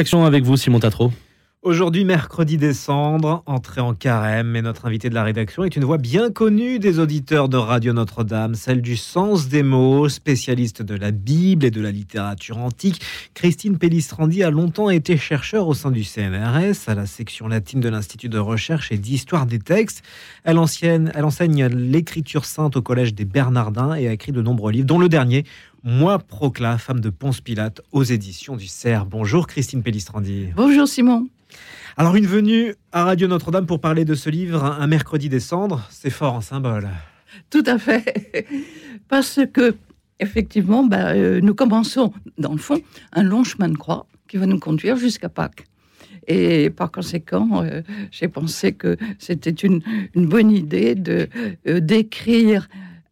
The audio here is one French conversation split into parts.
Action avec vous, Simon Tatro. Aujourd'hui, mercredi décembre, entrée en carême, et notre invité de la rédaction est une voix bien connue des auditeurs de Radio Notre-Dame, celle du sens des mots, spécialiste de la Bible et de la littérature antique. Christine Pellistrandi a longtemps été chercheur au sein du CNRS, à la section latine de l'Institut de recherche et d'histoire des textes. Elle, enseigne l'écriture sainte au Collège des Bernardins et a écrit de nombreux livres, dont le dernier, Moi Procla, femme de Ponce Pilate, aux éditions du CERF. Bonjour Christine Pellistrandi. Bonjour Simon. Alors une venue à Radio Notre-Dame pour parler de ce livre, un mercredi décembre, c'est fort en symbole. Tout à fait. Parce que, effectivement, bah, euh, nous commençons, dans le fond, un long chemin de croix qui va nous conduire jusqu'à Pâques. Et par conséquent, euh, j'ai pensé que c'était une, bonne idée de euh, d'écrire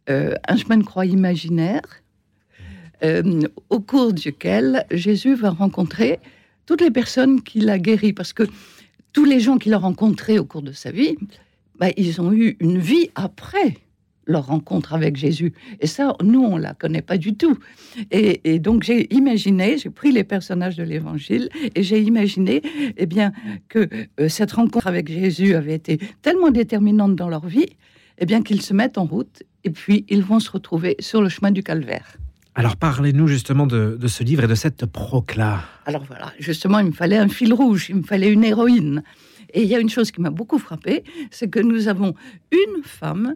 un chemin de croix imaginaire au cours duquel Jésus va rencontrer toutes les personnes qu'il a guéries. Parce que tous les gens qu'il a rencontrés au cours de sa vie, bah, ils ont eu une vie après leur rencontre avec Jésus. Et ça, nous, on la connaît pas du tout. Et, donc, j'ai imaginé, j'ai pris les personnages de l'Évangile et j'ai imaginé, eh bien, que euh, cette rencontre avec Jésus avait été tellement déterminante dans leur vie, eh bien, qu'ils se mettent en route et puis ils vont se retrouver sur le chemin du calvaire. Alors parlez-nous justement de, ce livre et de cette procla. Alors voilà, justement, il me fallait un fil rouge, il me fallait une héroïne. Et il y a une chose qui m'a beaucoup frappée, c'est que nous avons une femme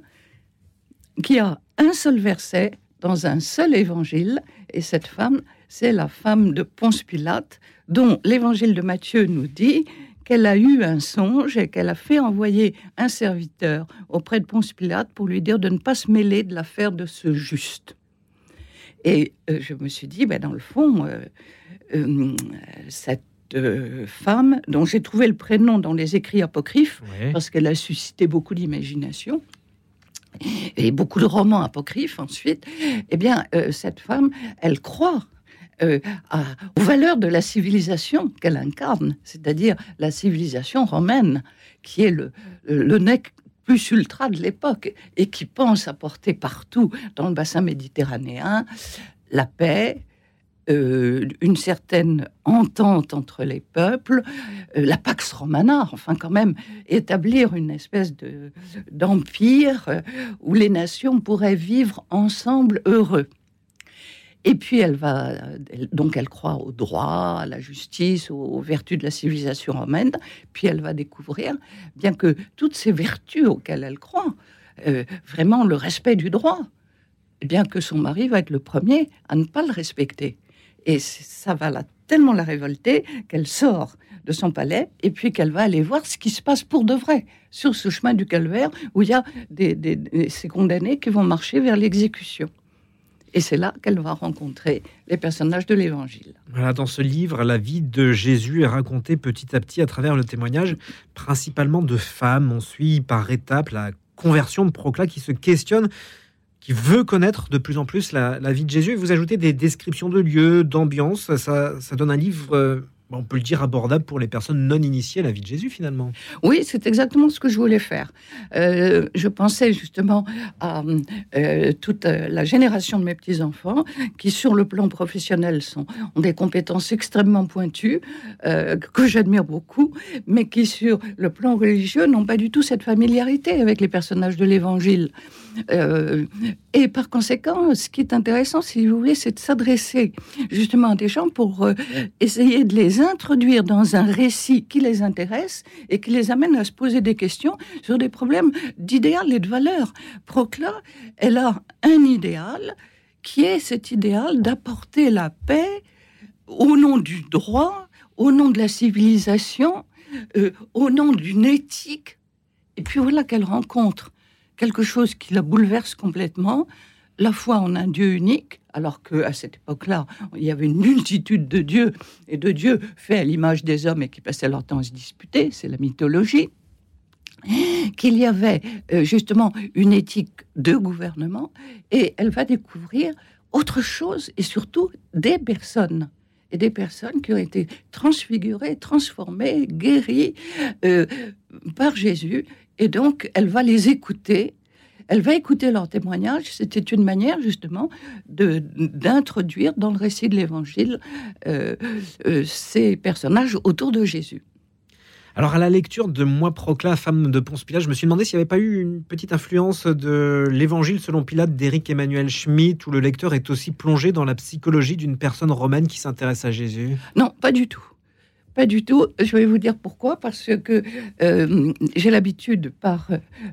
qui a un seul verset dans un seul évangile, et cette femme, c'est la femme de Ponce Pilate, dont l'évangile de Matthieu nous dit qu'elle a eu un songe et qu'elle a fait envoyer un serviteur auprès de Ponce Pilate pour lui dire de ne pas se mêler de l'affaire de ce juste. Et euh, je me suis dit, ben, dans le fond, euh, euh, cette femme, dont j'ai trouvé le prénom dans les écrits apocryphes, parce qu'elle a suscité beaucoup d'imagination, et beaucoup de romans apocryphes ensuite, eh bien, cette femme, elle croit aux valeurs de la civilisation qu'elle incarne, c'est-à-dire la civilisation romaine, qui est le, le nec plus ultra de l'époque et qui pense apporter partout dans le bassin méditerranéen la paix, euh, une certaine entente entre les peuples, euh, la Pax Romana, enfin quand même établir une espèce de d'empire euh, où les nations pourraient vivre ensemble heureux. Et puis elle va, donc elle croit au droit, à la justice, aux, vertus de la civilisation romaine. Puis elle va découvrir, bien que toutes ces vertus auxquelles elle croit, euh, vraiment le respect du droit, bien que son mari va être le premier à ne pas le respecter. Et ça va la, tellement la révolter qu'elle sort de son palais et puis qu'elle va aller voir ce qui se passe pour de vrai sur ce chemin du calvaire où il y a ces condamnés qui vont marcher vers l'exécution. Et c'est là qu'elle va rencontrer les personnages de l'Évangile. Voilà, dans ce livre, la vie de Jésus est racontée petit à petit à travers le témoignage, principalement de femmes. On suit par étapes la conversion de Procla qui se questionne, qui veut connaître de plus en plus la, vie de Jésus. Et vous ajoutez des descriptions de lieux, d'ambiance. Ça, donne un livre euh, on peut le dire abordable pour les personnes non initiées à la vie de Jésus finalement. Oui, c'est exactement ce que je voulais faire. Euh, je pensais justement à euh, toute la génération de mes petits-enfants qui, sur le plan professionnel, ont des compétences extrêmement pointues, euh, que j'admire beaucoup, mais qui, sur le plan religieux, n'ont pas du tout cette familiarité avec les personnages de l'Évangile. et par conséquent, ce qui est intéressant, si vous voulez, c'est de s'adresser justement à des gens pour essayer de les introduire dans un récit qui les intéresse et qui les amène à se poser des questions sur des problèmes d'idéal et de valeur. Procla, elle a un idéal qui est cet idéal d'apporter la paix au nom du droit, au nom de la civilisation, euh, au nom d'une éthique. Et puis voilà qu'elle rencontre quelque chose qui la bouleverse complètement, la foi en un Dieu unique, alors qu'à cette époque-là, il y avait une multitude de dieux, et de dieux faits à l'image des hommes et qui passaient leur temps à se disputer, c'est la mythologie, qu'il y avait euh, justement une éthique de gouvernement, et elle va découvrir autre chose, et surtout des personnes et des personnes qui ont été transfigurées, transformées, guéries euh, par Jésus. Et donc, elle va les écouter elle va écouter leur témoignage. C'était une manière justement d'introduire dans le récit de l'Évangile euh, euh, ces personnages autour de Jésus. Alors, à la lecture de Moi Procla, femme de Ponce Pilate, je me suis demandé s'il n'y avait pas eu une petite influence de l'évangile selon Pilate d'Éric Emmanuel Schmitt, où le lecteur est aussi plongé dans la psychologie d'une personne romaine qui s'intéresse à Jésus? Non, pas du tout. Pas du tout. Je vais vous dire pourquoi. Parce que euh, j'ai l'habitude, par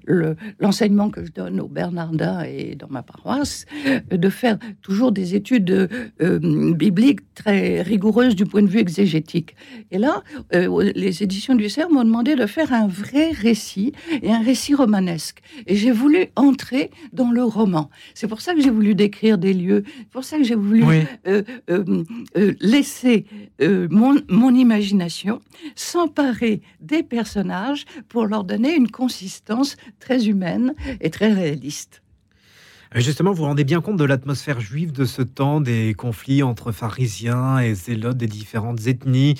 euh, l'enseignement que je donne aux Bernardins et dans ma paroisse, de faire toujours des études euh, bibliques très rigoureuses du point de vue exégétique. Et là, les éditions du CERF m'ont demandé de faire un vrai récit et un récit romanesque. Et j'ai voulu entrer dans le roman. C'est pour ça que j'ai voulu décrire des lieux. C'est pour ça que j'ai voulu laisser mon, mon imagination s'emparer des personnages pour leur donner une consistance très humaine et très réaliste. Euh, justement, vous vous rendez bien compte de l'atmosphère juive de ce temps, des conflits entre pharisiens et zélotes des différentes ethnies,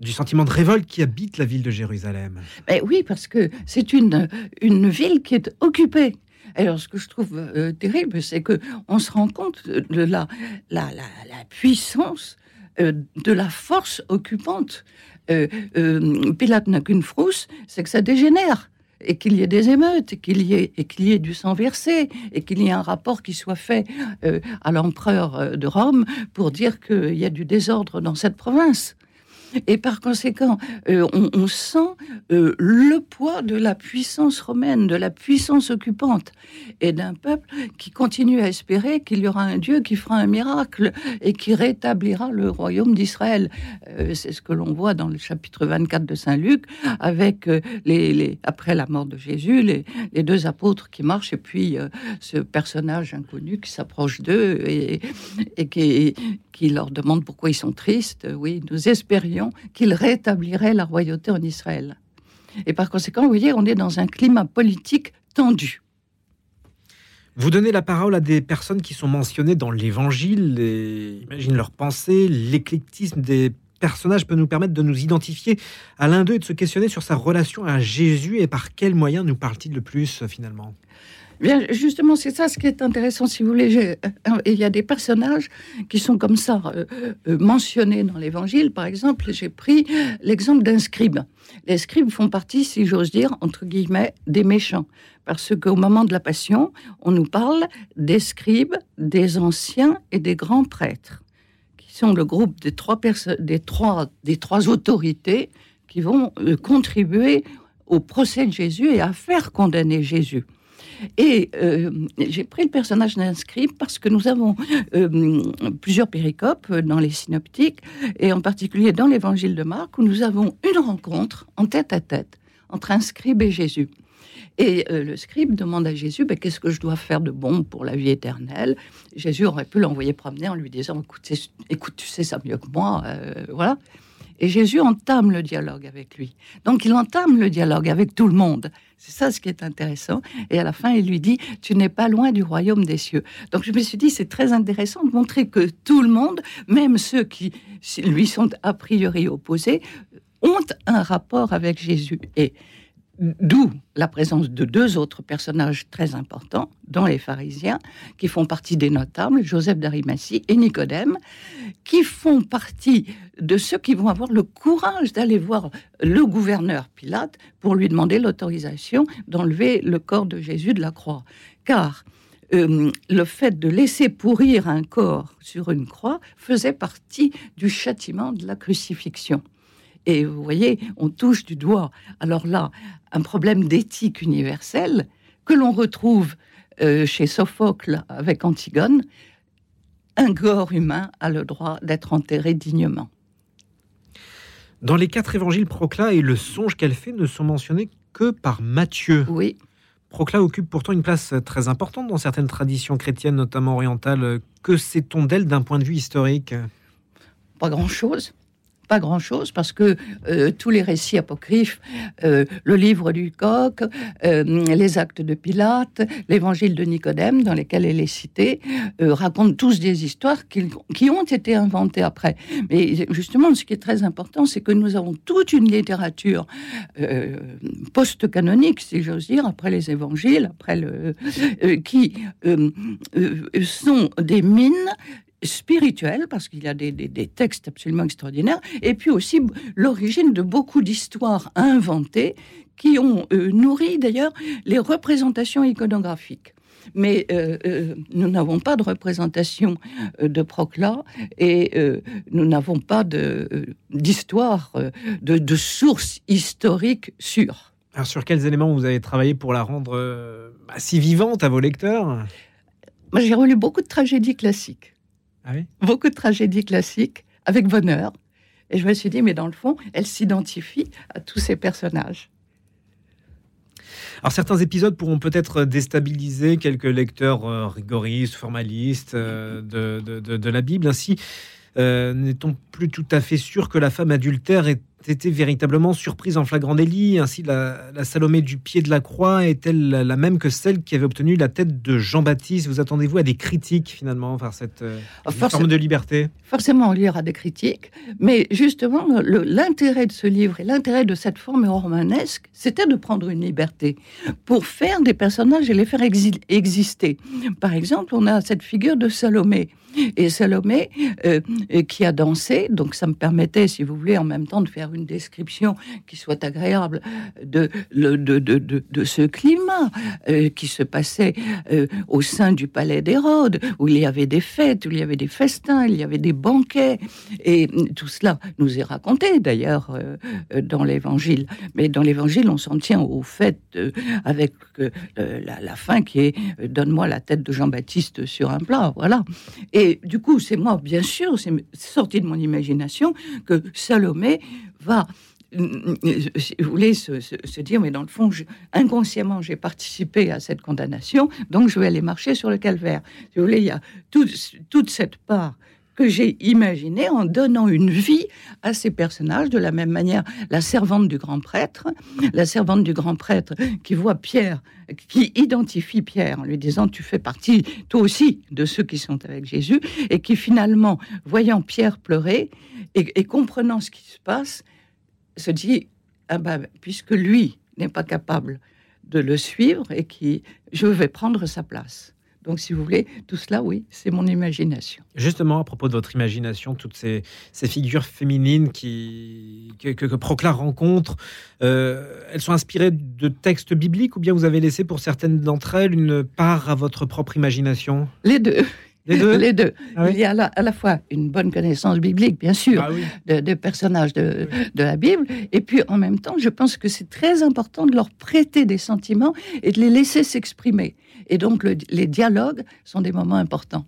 du sentiment de révolte qui habite la ville de Jérusalem. Ben oui, parce que c'est une, une ville qui est occupée. Alors, ce que je trouve euh, terrible, c'est que on se rend compte de la, la, la puissance euh, de la force occupante. Euh, euh, Pilate n'a qu'une frousse, c'est que ça dégénère et qu'il y ait des émeutes, qu'il y et qu'il y ait du sang versé, et qu'il y ait un rapport qui soit fait à l'empereur de Rome pour dire qu'il y a du désordre dans cette province. Et par conséquent, euh, on, sent euh, le poids de la puissance romaine, de la puissance occupante, et d'un peuple qui continue à espérer qu'il y aura un Dieu qui fera un miracle et qui rétablira le royaume d'Israël. Euh, c'est ce que l'on voit dans le chapitre 24 de Saint Luc, avec les, après la mort de Jésus, les, deux apôtres qui marchent, et puis ce personnage inconnu qui s'approche d'eux et, et qui, qui leur demande pourquoi ils sont tristes. Oui, nous espérions qu'il rétablirait la royauté en Israël. Et par conséquent, vous voyez, on est dans un climat politique tendu. Vous donnez la parole à des personnes qui sont mentionnées dans l'Évangile, imagine leurs pensées, l'éclectisme des personnages peut nous permettre de nous identifier à l'un d'eux et de se questionner sur sa relation à Jésus et par quels moyens nous parle-t-il le plus finalement? Bien, justement, c'est ça ce qui est intéressant, si vous voulez. Euh, il y a des personnages qui sont comme ça euh, euh, mentionnés dans l'Évangile. Par exemple, j'ai pris l'exemple d'un scribe. Les scribes font partie, si j'ose dire, entre guillemets, des méchants. Parce qu'au moment de la Passion, on nous parle des scribes, des anciens et des grands prêtres, qui sont le groupe des trois, des trois, des trois autorités qui vont contribuer au procès de Jésus et à faire condamner Jésus. Et euh, j'ai pris le personnage d'un scribe parce que nous avons euh, plusieurs péricopes dans les synoptiques, et en particulier dans l'évangile de Marc, où nous avons une rencontre en tête à tête entre un scribe et Jésus. Et euh, le scribe demande à Jésus ben, Qu'est-ce que je dois faire de bon pour la vie éternelle? Jésus aurait pu l'envoyer promener en lui disant écoute, écoute, tu sais ça mieux que moi. voilà. Et Jésus entame le dialogue avec lui. Donc il entame le dialogue avec tout le monde. C'est ça ce qui est intéressant. Et à la fin, il lui dit, tu n'es pas loin du royaume des cieux. Donc je me suis dit, c'est très intéressant de montrer que tout le monde, même ceux qui lui sont a priori opposés, ont un rapport avec Jésus. Et D'où la présence de deux autres personnages très importants, dont les pharisiens, qui font partie des notables, Joseph d'Arimathie et Nicodème, qui font partie de ceux qui vont avoir le courage d'aller voir le gouverneur Pilate pour lui demander l'autorisation d'enlever le corps de Jésus de la croix. Car euh, le fait de laisser pourrir un corps sur une croix faisait partie du châtiment de la crucifixion. Et vous voyez, on touche du doigt, alors là, un problème d'éthique universelle que l'on retrouve euh, chez Sophocle avec Antigone. Un corps humain a le droit d'être enterré dignement. Dans les quatre évangiles, Procla et le songe qu'elle fait ne sont mentionnés que par Matthieu. Oui. Procla occupe pourtant une place très importante dans certaines traditions chrétiennes, notamment orientales. Que sait-on d'elle d'un point de vue historique? Pas grand-chose pas grand-chose parce que euh, tous les récits apocryphes, euh, le livre du coq, euh, les actes de Pilate, l'évangile de Nicodème, dans lesquels elle est citée, racontent tous des histoires qui, qui, ont été inventées après. Mais justement, ce qui est très important, c'est que nous avons toute une littérature post-canonique, si j'ose dire, après les évangiles, après le, qui sont des mines spirituel, parce qu'il y a des, textes absolument extraordinaires, et puis aussi l'origine de beaucoup d'histoires inventées qui ont euh, nourri d'ailleurs les représentations iconographiques. Mais euh, euh, nous n'avons pas de représentation de Procla et nous n'avons pas d'histoire, de, de, sources historiques sûres. Alors sur quels éléments vous avez travaillé pour la rendre bah, si vivante à vos lecteurs? Moi j'ai relu beaucoup de tragédies classiques. Ah Beaucoup de tragédies classiques, avec bonheur. Et je me suis dit, mais dans le fond, elle s'identifie à tous ces personnages. Alors certains épisodes pourront peut-être déstabiliser quelques lecteurs euh, rigoristes, formalistes euh, de, la Bible. Ainsi, euh, n'est-on plus tout à fait sûr que la femme adultère est été véritablement surprise en flagrant délit. Ainsi, la, Salomé du pied de la croix est-elle la, même que celle qui avait obtenu la tête de Jean-Baptiste? Vous attendez-vous à des critiques finalement par cette euh, forme de liberté? Forcément, il y aura des critiques, mais justement, l'intérêt de ce livre et l'intérêt de cette forme romanesque, c'était de prendre une liberté pour faire des personnages et les faire exister. Par exemple, on a cette figure de Salomé. Et Salomé, euh, qui a dansé, donc ça me permettait, si vous voulez, en même temps de faire une description qui soit agréable de, de, de, de, ce climat euh, qui se passait euh, au sein du palais d'Hérode, où il y avait des fêtes, où il y avait des festins, il y avait des banquets. Et tout cela nous est raconté d'ailleurs euh, dans l'évangile. Mais dans l'évangile, on s'en tient au fait avec la, la, fin qui est Donne-moi la tête de Jean-Baptiste sur un plat. Voilà. Et du coup, c'est moi, bien sûr, c'est sorti de mon imagination que Salomé va si vous voulez se, dire, mais dans le fond, inconsciemment, j'ai participé à cette condamnation, donc je vais aller marcher sur le calvaire. Si vous voulez, il y a toute cette part que j'ai imaginée en donnant une vie à ces personnages, de la même manière, la servante du grand prêtre, la servante du grand prêtre qui voit Pierre, qui identifie Pierre en lui disant, tu fais partie, toi aussi, de ceux qui sont avec Jésus, et qui finalement, voyant Pierre pleurer, et, comprenant ce qui se passe, se dit ah ben, puisque lui n'est pas capable de le suivre et qui je vais prendre sa place. Donc, si vous voulez, tout cela, oui, c'est mon imagination. Justement, à propos de votre imagination, toutes ces, figures féminines qui, que, que, Procla rencontre, euh, elles sont inspirées de textes bibliques ou bien vous avez laissé pour certaines d'entre elles une part à votre propre imagination? Les deux. Les deux? Ah Il y a à la, fois une bonne connaissance biblique, bien sûr, ah des personnages de, la Bible, et puis en même temps, je pense que c'est très important de leur prêter des sentiments et de les laisser s'exprimer. Et donc, les dialogues sont des moments importants.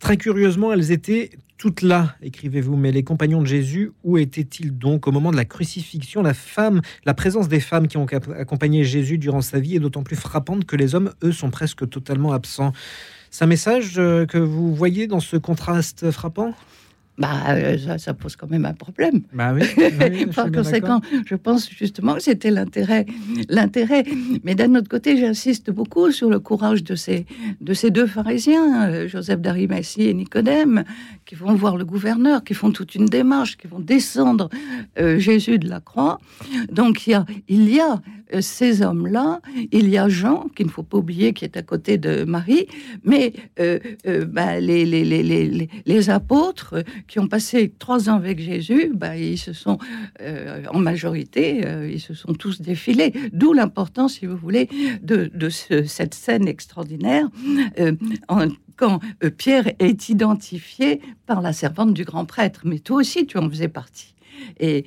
Très curieusement, elles étaient toutes là, écrivez-vous. Mais les compagnons de Jésus, où étaient-ils donc au moment de la crucifixion? La femme, la présence des femmes qui ont accompagné Jésus durant sa vie est d'autant plus frappante que les hommes, eux, sont presque totalement absents. C'est un message euh, que vous voyez dans ce contraste frappant? Bah, euh, ça, pose quand même un problème. Bah oui, Par conséquent, je pense justement que c'était l'intérêt. L'intérêt. Mais d'un autre côté, j'insiste beaucoup sur le courage de ces, de ces deux pharisiens, euh, Joseph d'Arimathie et Nicodème, qui vont voir le gouverneur, qui font toute une démarche, qui vont descendre euh, Jésus de la croix. Donc il y a, il y a ces hommes-là, il y a Jean, qu'il ne faut pas oublier, qui est à côté de Marie, mais bah, les, les, les, les apôtres qui ont passé trois ans avec Jésus, bah, ils se sont, euh, en majorité, euh, ils se sont tous défilés. D'où l'importance, si vous voulez, de, cette scène extraordinaire euh, quand Pierre est identifié par la servante du grand prêtre. Mais toi aussi, tu en faisais partie. Et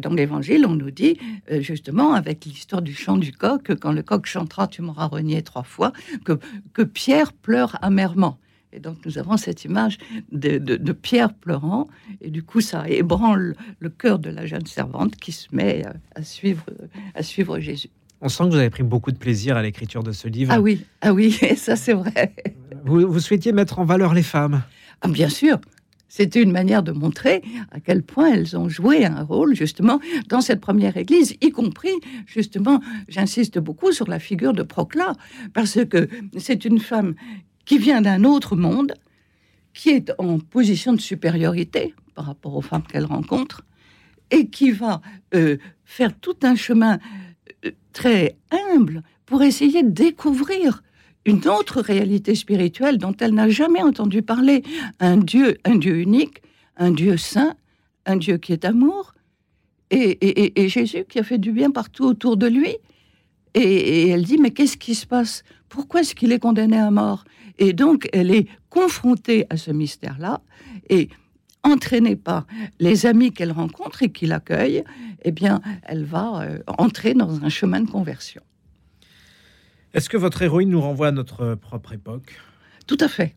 dans l'Évangile, on nous dit justement, avec l'histoire du chant du coq, quand le coq chantera, tu m'auras renié trois fois, que Pierre pleure amèrement. Et donc nous avons cette image de, Pierre pleurant, et du coup ça ébranle le cœur de la jeune servante qui se met à, suivre, à suivre Jésus. On sent que vous avez pris beaucoup de plaisir à l'écriture de ce livre. Ah oui, ah oui, ça c'est vrai. Vous, vous, souhaitiez mettre en valeur les femmes ah, Bien sûr, C'était une manière de montrer à quel point elles ont joué un rôle justement dans cette première église, y compris justement, j'insiste beaucoup sur la figure de Procla, parce que c'est une femme qui vient d'un autre monde, qui est en position de supériorité par rapport aux femmes qu'elle rencontre, et qui va euh, faire tout un chemin euh, très humble pour essayer de découvrir une autre réalité spirituelle dont elle n'a jamais entendu parler, un Dieu, un Dieu unique, un Dieu saint, un Dieu qui est amour, et, Jésus qui a fait du bien partout autour de lui. Et, elle dit, mais qu'est-ce qui se passe Pourquoi est-ce qu'il est condamné à mort? Et donc, elle est confrontée à ce mystère-là, et entraînée par les amis qu'elle rencontre et qui l'accueillent, eh bien, elle va euh, entrer dans un chemin de conversion. Est-ce que votre héroïne nous renvoie à notre propre époque? Tout à fait.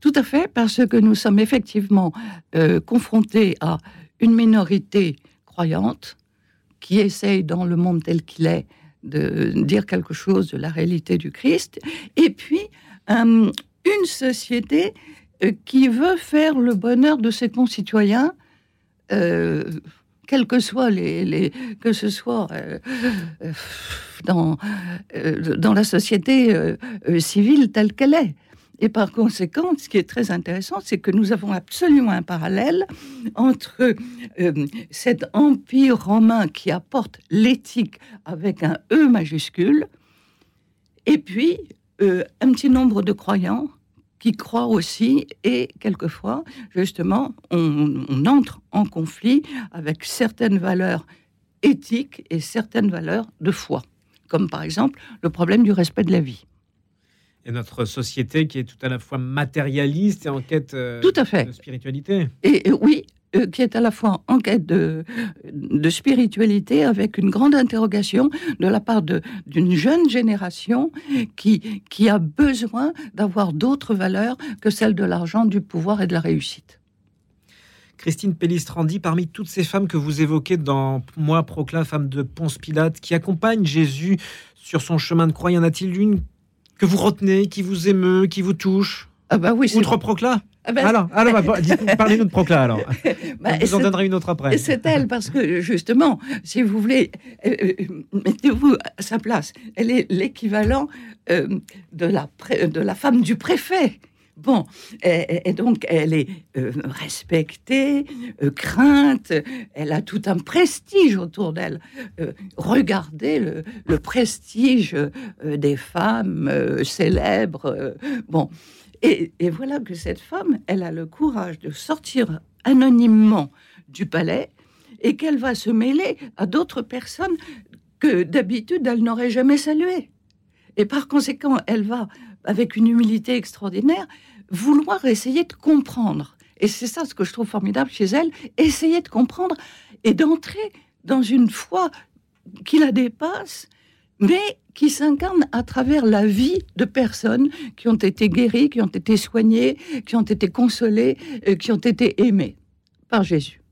Tout à fait, parce que nous sommes effectivement euh, confrontés à une minorité croyante qui essaye, dans le monde tel qu'il est, de dire quelque chose de la réalité du Christ, et puis euh, une société euh, qui veut faire le bonheur de ses concitoyens quels que soient les, que ce soit euh, euh, dans, euh, dans la société civile telle qu'elle est. Et par conséquent, ce qui est très intéressant, c'est que nous avons absolument un parallèle entre cet empire romain qui apporte l'éthique avec un E majuscule, et puis un petit nombre de croyants qui croient aussi, et quelquefois, justement, on, entre en conflit avec certaines valeurs éthiques et certaines valeurs de foi, comme par exemple le problème du respect de la vie. Et notre société qui est tout à la fois matérialiste et en quête euh, tout à fait. de spiritualité. Et, oui, euh, qui est à la fois en quête de, de spiritualité avec une grande interrogation de la part d'une jeune génération qui, qui a besoin d'avoir d'autres valeurs que celles de l'argent, du pouvoir et de la réussite. Christine Pellistrandi, parmi toutes ces femmes que vous évoquez dans Moi, Procla, femme de Ponce Pilate, qui accompagne Jésus sur son chemin de croix, y en a-t-il une que vous retenez, qui vous émeut, qui vous touche ah bah oui, Outre Procla ah ben, alors, alors bah, parlez-nous de Procla alors. Bah, vous en donnerez une autre après. C'est elle parce que justement, si vous voulez, euh, euh, mettez-vous à sa place. Elle est l'équivalent euh, de la de la femme du préfet. Bon, et, donc elle est respectée, crainte, elle a tout un prestige autour d'elle. regardez le, le prestige des femmes célèbres. bon, et, voilà que cette femme, elle a le courage de sortir anonymement du palais et qu'elle va se mêler à d'autres personnes que d'habitude elle n'aurait jamais saluées. Et par conséquent, elle va, avec une humilité extraordinaire, vouloir essayer de comprendre. Et c'est ça ce que je trouve formidable chez elle, essayer de comprendre et d'entrer dans une foi qui la dépasse mais qui s'incarne à travers la vie de personnes qui ont été guéries, qui ont été soignées, qui ont été consolées, euh, qui ont été aimées par Jésus.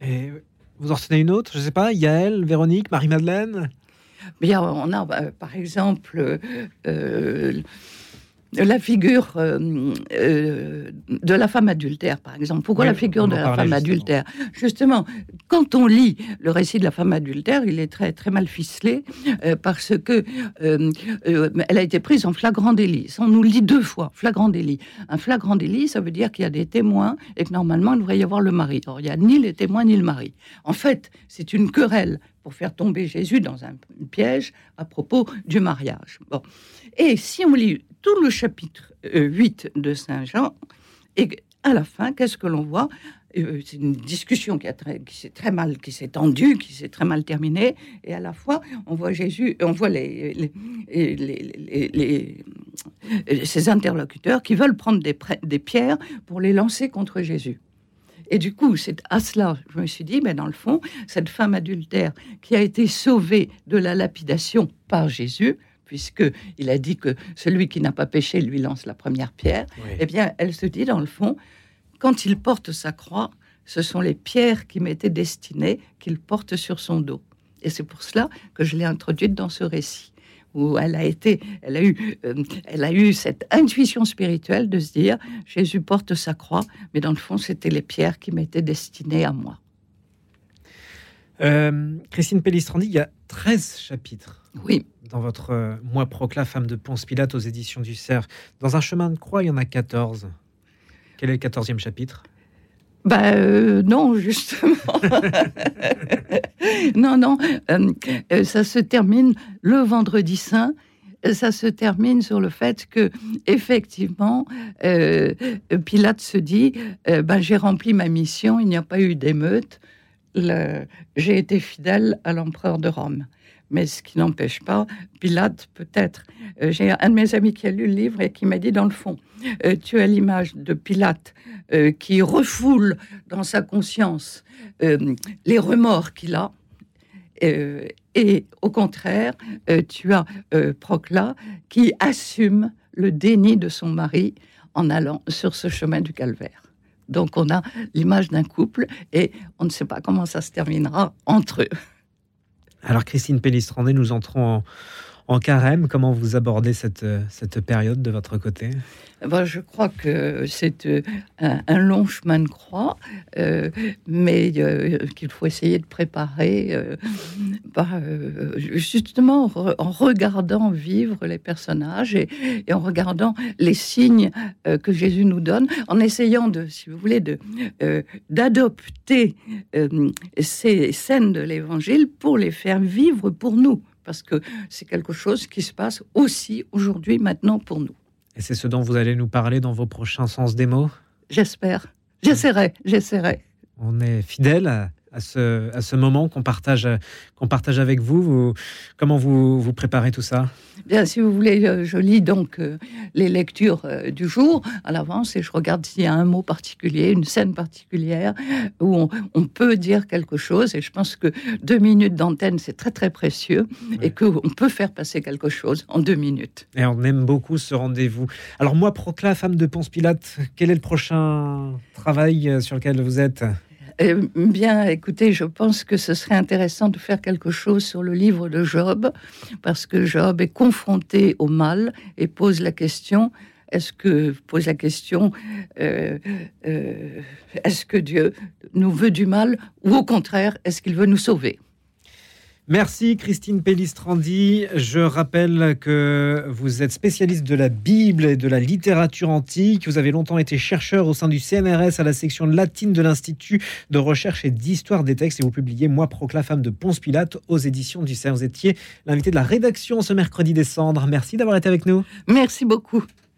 Et vous en retenez une autre Je ne sais pas, Yael, Véronique, Marie-Madeleine? Bien, on a euh, par exemple euh, la figure euh, euh, de la femme adultère, par exemple. Pourquoi la figure de la femme adultère? Justement, quand on lit le récit de la femme adultère, il est très très mal ficelé euh, parce que elle a été prise en flagrant délit. On nous le dit deux fois, flagrant délit. Un flagrant délit, ça veut dire qu'il y a des témoins et que normalement il devrait y avoir le mari. Or, il n'y a ni les témoins ni le mari. En fait, c'est une querelle pour faire tomber Jésus dans un piège à propos du mariage. Bon. Et si on lit tout le chapitre 8 euh, de Saint Jean, et à la fin, qu'est-ce que l'on voit? Euh, c'est une discussion qui, s'est très mal, qui s'est tendue, qui s'est très mal terminée, et à la fois on voit Jésus, on voit les, ces interlocuteurs qui veulent prendre des, des pierres pour les lancer contre Jésus. Et du coup, c'est à cela, je me suis dit, mais dans le fond, cette femme adultère qui a été sauvée de la lapidation par Jésus, puisque il a dit que celui qui n'a pas péché lui lance la première pierre, eh bien, elle se dit dans le fond, quand il porte sa croix, ce sont les pierres qui m'étaient destinées qu'il porte sur son dos. Et c'est pour cela que je l'ai introduite dans ce récit. où elle a été, elle a eu, euh, elle a eu cette intuition spirituelle de se dire Jésus porte sa croix, mais dans le fond, c'était les pierres qui m'étaient destinées à moi. Euh, Christine Pellistrandi, il y a 13 chapitres. Oui. Dans votre euh, Moi Procla, femme de Ponce Pilate aux éditions du Cerf. Dans un chemin de croix, il y en a 14. Quel est le 14e chapitre? Ben euh, non, justement. non, non, ça se termine le vendredi saint. Ça se termine sur le fait que, effectivement, Pilate se dit ben, j'ai rempli ma mission, il n'y a pas eu d'émeute, j'ai été fidèle à l'empereur de Rome. Mais ce qui n'empêche pas, Pilate peut-être. Euh, j'ai un de mes amis qui a lu le livre et qui m'a dit, dans le fond, euh, tu as l'image de Pilate euh, qui refoule dans sa conscience les remords qu'il a. et au contraire, tu as Procla qui assume le déni de son mari en allant sur ce chemin du calvaire. Donc on a l'image d'un couple et on ne sait pas comment ça se terminera entre eux. Alors Christine Pellistrandé, nous entrons en, en carême. Comment vous abordez cette, cette période de votre côté? Ben, Je crois que c'est euh, un, long chemin de croix, euh, mais euh, qu'il faut essayer de préparer bah, justement en regardant vivre les personnages et, en regardant les signes que Jésus nous donne, en essayant de, si vous voulez, d'adopter ces scènes de l'Évangile pour les faire vivre pour nous parce que c'est quelque chose qui se passe aussi aujourd'hui, maintenant pour nous. Et c'est ce dont vous allez nous parler dans vos prochains sens des mots? J'espère. J'essaierai, j'essaierai. On est fidèle à ce, à ce moment qu'on partage, qu'on partage avec vous, Comment vous, vous préparez tout ça? Bien, si vous voulez, euh, je lis donc euh, les lectures euh, du jour à l'avance et je regarde s'il y a un mot particulier, une scène particulière où on, peut dire quelque chose. Et je pense que deux minutes d'antenne, c'est très très précieux et qu'on peut faire passer quelque chose en deux minutes. Et on aime beaucoup ce rendez-vous. Alors moi, Procla, femme de Ponce Pilate, quel est le prochain travail sur lequel vous êtes? Bien, écoutez, je pense que ce serait intéressant de faire quelque chose sur le livre de Job, parce que Job est confronté au mal et pose la question est-ce que euh, euh, est-ce que Dieu nous veut du mal ou au contraire est-ce qu'il veut nous sauver? Merci Christine Pellistrandi. Je rappelle que vous êtes spécialiste de la Bible et de la littérature antique. Vous avez longtemps été chercheur au sein du CNRS à la section latine de l'Institut de recherche et d'histoire des textes et vous publiez Moi Procla, femme de Ponce Pilate aux éditions du CERF. Vous étiez l'invité de la rédaction ce mercredi décembre. Merci d'avoir été avec nous. Merci beaucoup.